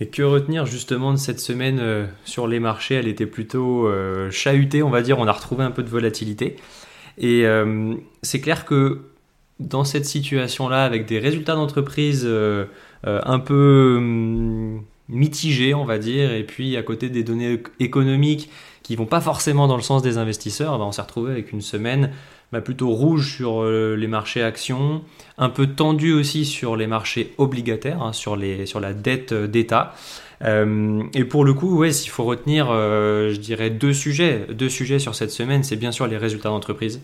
Et que retenir justement de cette semaine euh, sur les marchés? Elle était plutôt euh, chahutée, on va dire. On a retrouvé un peu de volatilité. Et euh, c'est clair que dans cette situation-là, avec des résultats d'entreprise un peu mitigés, on va dire, et puis à côté des données économiques qui vont pas forcément dans le sens des investisseurs, ben, on s'est retrouvé avec une semaine bah, plutôt rouge sur les marchés actions, un peu tendu aussi sur les marchés obligataires, hein, sur, les, sur la dette d'État. Euh, et pour le coup, ouais, s'il faut retenir, euh, je dirais deux sujets, deux sujets sur cette semaine, c'est bien sûr les résultats d'entreprise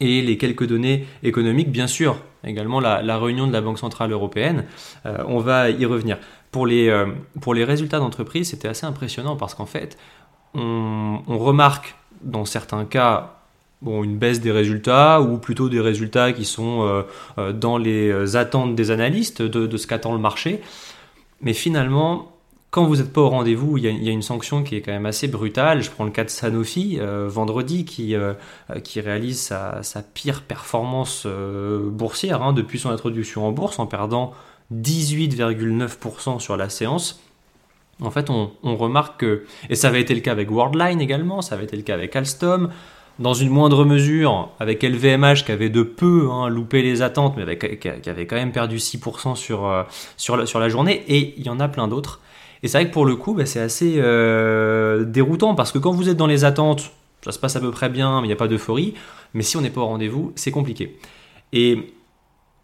et les quelques données économiques, bien sûr, également la, réunion de la Banque Centrale Européenne, euh, on va y revenir. Pour les, pour les résultats d'entreprise, c'était assez impressionnant parce qu'en fait, on, remarque dans certains cas bon, une baisse des résultats ou plutôt des résultats qui sont dans les attentes des analystes de, de ce qu'attend le marché. Mais finalement, quand vous n'êtes pas au rendez-vous, il y, a, une sanction qui est quand même assez brutale. Je prends le cas de Sanofi, euh, vendredi, qui, euh, qui réalise sa, pire performance euh, boursière hein, depuis son introduction en bourse, en perdant 18,9% sur la séance. En fait, on, on, remarque que, et ça avait été le cas avec Worldline également, ça avait été le cas avec Alstom, dans une moindre mesure avec LVMH qui avait de peu hein, loupé les attentes, mais qui avait quand même perdu 6% sur, euh, sur la journée, et il y en a plein d'autres. Et c'est vrai que pour le coup, bah, c'est assez euh, déroutant, parce que quand vous êtes dans les attentes, ça se passe à peu près bien, mais il n'y a pas d'euphorie, mais si on n'est pas au rendez-vous, c'est compliqué. Et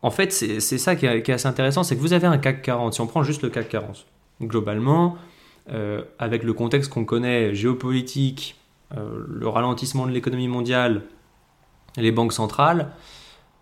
en fait, c'est ça qui est, assez intéressant, c'est que vous avez un CAC 40, si on prend juste le CAC 40, globalement, euh, avec le contexte qu'on connaît, géopolitique, euh, le ralentissement de l'économie mondiale, les banques centrales,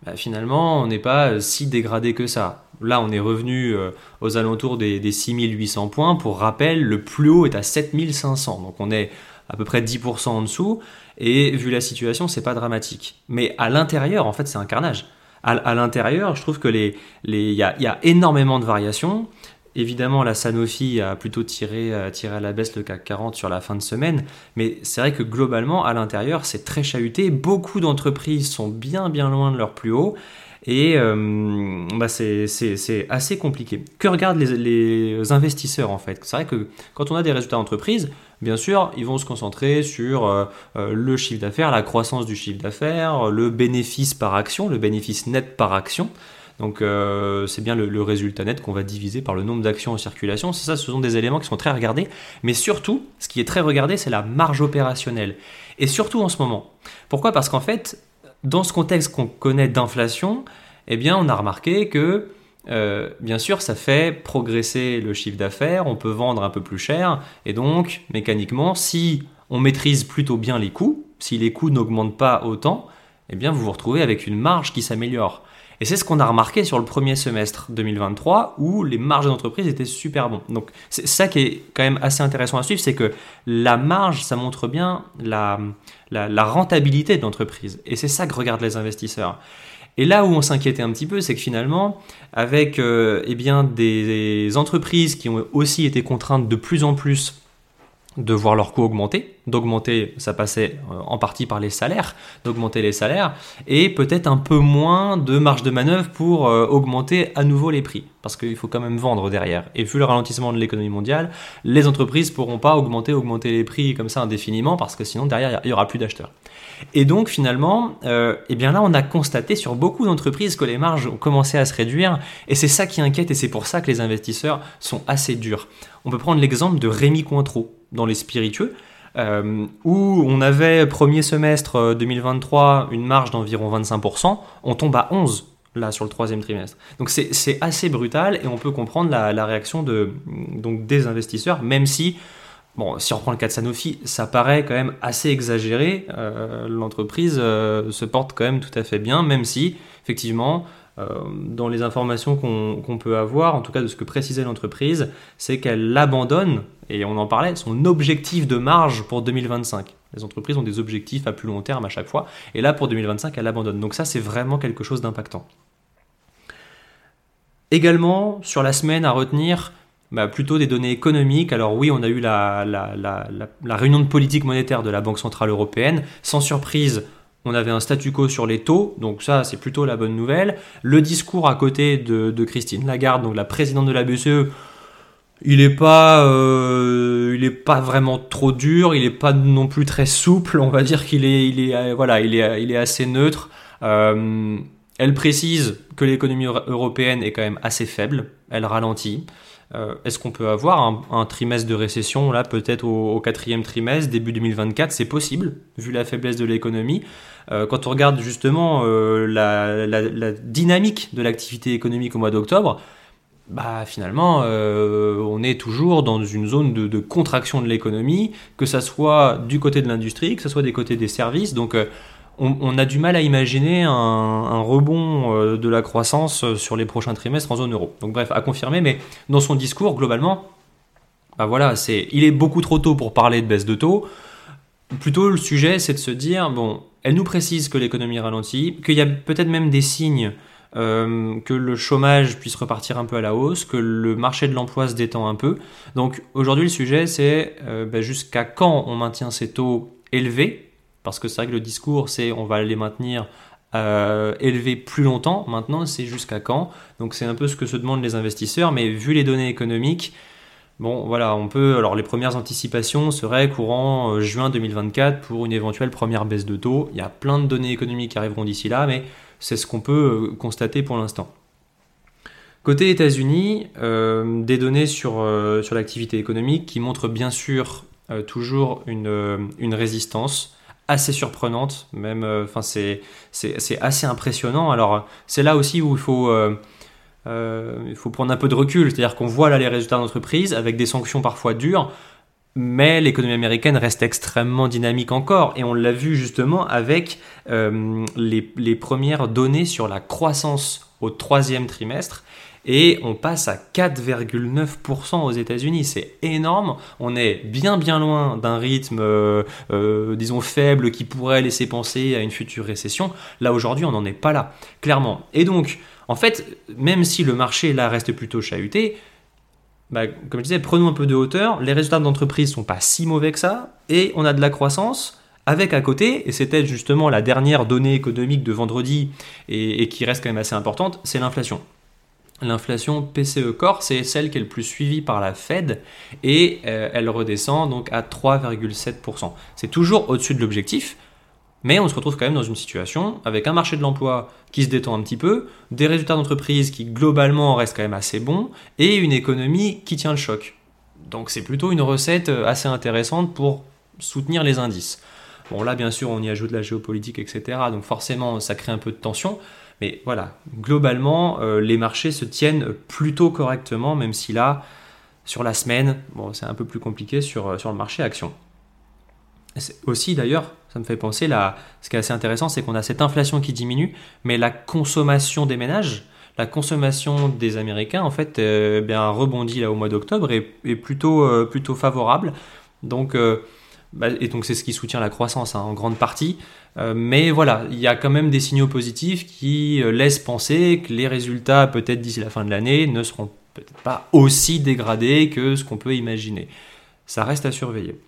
bah, finalement, on n'est pas si dégradé que ça. Là, on est revenu euh, aux alentours des, des 6800 points. Pour rappel, le plus haut est à 7500. Donc on est à peu près 10% en dessous. Et vu la situation, c'est pas dramatique. Mais à l'intérieur, en fait, c'est un carnage. À, l'intérieur, je trouve que les, y, a, énormément de variations. Évidemment, la Sanofi a plutôt tiré, euh, à la baisse le CAC 40 sur la fin de semaine, mais c'est vrai que globalement, à l'intérieur, c'est très chahuté. Beaucoup d'entreprises sont bien bien loin de leur plus haut. Et euh, bah c'est assez compliqué. Que regardent les, les investisseurs en fait? C'est vrai que quand on a des résultats d'entreprise, bien sûr, ils vont se concentrer sur euh, le chiffre d'affaires, la croissance du chiffre d'affaires, le bénéfice par action, le bénéfice net par action. Donc euh, c'est bien le, résultat net qu'on va diviser par le nombre d'actions en circulation. C'est ça, ce sont des éléments qui sont très regardés. Mais surtout, ce qui est très regardé, c'est la marge opérationnelle. Et surtout en ce moment. Pourquoi? Parce qu'en fait, dans ce contexte qu'on connaît d'inflation, eh bien, on a remarqué que euh, bien sûr, ça fait progresser le chiffre d'affaires, on peut vendre un peu plus cher, et donc, mécaniquement, si on maîtrise plutôt bien les coûts, si les coûts n'augmentent pas autant, eh bien, vous vous retrouvez avec une marge qui s'améliore. Et c'est ce qu'on a remarqué sur le premier semestre 2023 où les marges d'entreprise étaient super bons. Donc c'est ça qui est quand même assez intéressant à suivre, c'est que la marge, ça montre bien la, la, rentabilité de l'entreprise. Et c'est ça que regardent les investisseurs. Et là où on s'inquiétait un petit peu, c'est que finalement, avec euh, eh bien, des entreprises qui ont aussi été contraintes de plus en plus de voir leurs coûts augmenter, d'augmenter, ça passait euh, en partie par les salaires, d'augmenter les salaires, et peut-être un peu moins de marge de manœuvre pour euh, augmenter à nouveau les prix, parce qu'il faut quand même vendre derrière. Et vu le ralentissement de l'économie mondiale, les entreprises pourront pas augmenter, augmenter les prix comme ça indéfiniment, parce que sinon derrière, il n'y aura plus d'acheteurs. Et donc finalement, euh, eh bien là, on a constaté sur beaucoup d'entreprises que les marges ont commencé à se réduire, et c'est ça qui inquiète, et c'est pour ça que les investisseurs sont assez durs. On peut prendre l'exemple de Rémi Cointreau dans les spiritueux, euh, où on avait premier semestre 2023 euh, une marge d'environ 25%, on tombe à 11 là sur le troisième trimestre. Donc c'est assez brutal et on peut comprendre la, réaction de, donc, des investisseurs, même si, bon, si on reprend le cas de Sanofi, ça paraît quand même assez exagéré, euh, l'entreprise se porte quand même tout à fait bien, même si, effectivement, dans les informations qu'on peut avoir, en tout cas de ce que précisait l'entreprise, c'est qu'elle abandonne, et on en parlait, son objectif de marge pour 2025. Les entreprises ont des objectifs à plus long terme à chaque fois, et là pour 2025, elle abandonne. Donc ça, c'est vraiment quelque chose d'impactant. Également, sur la semaine à retenir, bah, plutôt des données économiques. Alors oui, on a eu la, la, réunion de politique monétaire de la Banque Centrale Européenne. Sans surprise, on avait un statu quo sur les taux, donc ça c'est plutôt la bonne nouvelle. Le discours à côté de, Christine Lagarde, donc la présidente de la BCE, il n'est pas, euh, il est pas vraiment trop dur, il n'est pas non plus très souple. On va dire qu'il est, il est, euh, voilà, il est, il est assez neutre. Euh, elle précise que l'économie européenne est quand même assez faible. Elle ralentit. Est-ce qu'on peut avoir un, trimestre de récession là, peut-être au, quatrième trimestre, début 2024 C'est possible, vu la faiblesse de l'économie. quand on regarde justement la, la, dynamique de l'activité économique au mois d'octobre, bah finalement, euh, on est toujours dans une zone de, contraction de l'économie, que ça soit du côté de l'industrie, que ce soit des côtés des services. Donc, euh, on, a du mal à imaginer un, rebond euh, de la croissance sur les prochains trimestres en zone euro. Donc, bref, à confirmer. Mais dans son discours, globalement, bah voilà, il est beaucoup trop tôt pour parler de baisse de taux. Plutôt, le sujet, c'est de se dire, bon, elle nous précise que l'économie ralentit, qu'il y a peut-être même des signes euh, que le chômage puisse repartir un peu à la hausse, que le marché de l'emploi se détend un peu. Donc aujourd'hui le sujet c'est euh, ben, jusqu'à quand on maintient ces taux élevés, parce que c'est vrai que le discours c'est on va les maintenir euh, élevés plus longtemps, maintenant c'est jusqu'à quand? Donc c'est un peu ce que se demandent les investisseurs, mais vu les données économiques, Bon, voilà, on peut. Alors, les premières anticipations seraient courant juin 2024 pour une éventuelle première baisse de taux. Il y a plein de données économiques qui arriveront d'ici là, mais c'est ce qu'on peut euh, constater pour l'instant. Côté États-Unis, euh, des données sur, euh, l'activité économique qui montrent bien sûr toujours une, résistance assez surprenante, même, enfin c'est, assez impressionnant. Alors c'est là aussi où il faut, il faut prendre un peu de recul, c'est-à-dire qu'on voit là les résultats d'entreprise avec des sanctions parfois dures, mais l'économie américaine reste extrêmement dynamique encore, et on l'a vu justement avec euh, les, premières données sur la croissance au troisième trimestre, et on passe à 4,9% aux États-Unis. C'est énorme. On est bien bien loin d'un rythme, euh, euh, disons, faible qui pourrait laisser penser à une future récession. Là aujourd'hui, on n'en est pas là, clairement. Et donc, en fait, même si le marché là reste plutôt chahuté, bah, comme je disais, prenons un peu de hauteur. Les résultats d'entreprise sont pas si mauvais que ça, et on a de la croissance. Avec à côté, et c'était justement la dernière donnée économique de vendredi et, qui reste quand même assez importante, c'est l'inflation. L'inflation PCE Core, c'est celle qui est le plus suivie par la Fed et euh, elle redescend donc à 3,7%. C'est toujours au-dessus de l'objectif, mais on se retrouve quand même dans une situation avec un marché de l'emploi qui se détend un petit peu, des résultats d'entreprise qui globalement restent quand même assez bons, et une économie qui tient le choc. Donc c'est plutôt une recette euh, assez intéressante pour soutenir les indices. Bon là bien sûr on y ajoute la géopolitique etc. Donc forcément ça crée un peu de tension. Mais voilà, globalement euh, les marchés se tiennent plutôt correctement même si là sur la semaine, bon c'est un peu plus compliqué sur, euh, sur le marché action. Aussi d'ailleurs, ça me fait penser, là, ce qui est assez intéressant, c'est qu'on a cette inflation qui diminue, mais la consommation des ménages, la consommation des Américains, en fait, euh, bien, rebondit là au mois d'octobre et est plutôt, euh, plutôt favorable. Donc, euh, bah, et donc c'est ce qui soutient la croissance hein, en grande partie. mais voilà, il y a quand même des signaux positifs qui laissent penser que les résultats, peut-être d'ici la fin de l'année, ne seront peut-être pas aussi dégradés que ce qu'on peut imaginer. Ça reste à surveiller.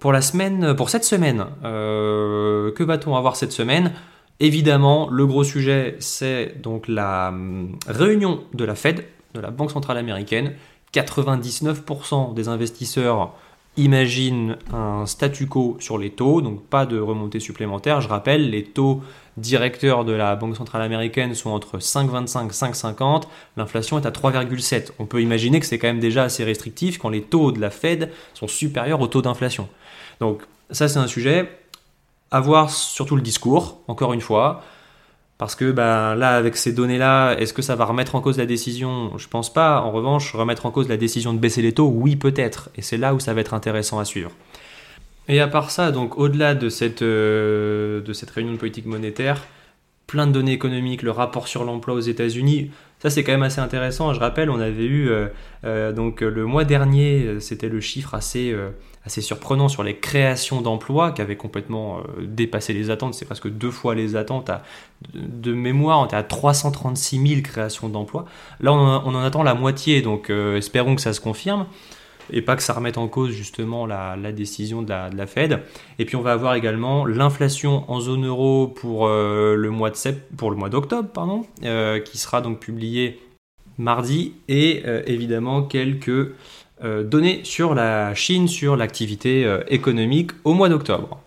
Pour la semaine, pour cette semaine, euh, que va-t-on avoir cette semaine? Évidemment, le gros sujet, c'est donc la hum, réunion de la Fed, de la Banque centrale américaine. 99% des investisseurs imaginent un statu quo sur les taux, donc pas de remontée supplémentaire. Je rappelle, les taux directeurs de la Banque centrale américaine sont entre 5,25 et 5,50. L'inflation est à 3,7. On peut imaginer que c'est quand même déjà assez restrictif quand les taux de la Fed sont supérieurs aux taux d'inflation. Donc ça c'est un sujet. À voir surtout le discours, encore une fois. Parce que ben, là, avec ces données-là, est-ce que ça va remettre en cause la décision? Je pense pas. En revanche, remettre en cause la décision de baisser les taux, oui peut-être. Et c'est là où ça va être intéressant à suivre. Et à part ça, donc au-delà de cette, euh, de cette réunion de politique monétaire, plein de données économiques, le rapport sur l'emploi aux États-Unis, ça c'est quand même assez intéressant. Je rappelle, on avait eu euh, euh, donc le mois dernier, c'était le chiffre assez assez surprenant sur les créations d'emplois qui avaient complètement euh, dépassé les attentes. C'est presque deux fois les attentes. de, mémoire, on était à 336 000 créations d'emplois. Là, on en, attend la moitié, donc euh, espérons que ça se confirme et pas que ça remette en cause justement la, décision de la, Fed. Et puis on va avoir également l'inflation en zone euro pour euh, le mois de pour le mois d'octobre, pardon, qui sera donc publié mardi et évidemment quelques données sur la Chine, sur l'activité économique au mois d'octobre.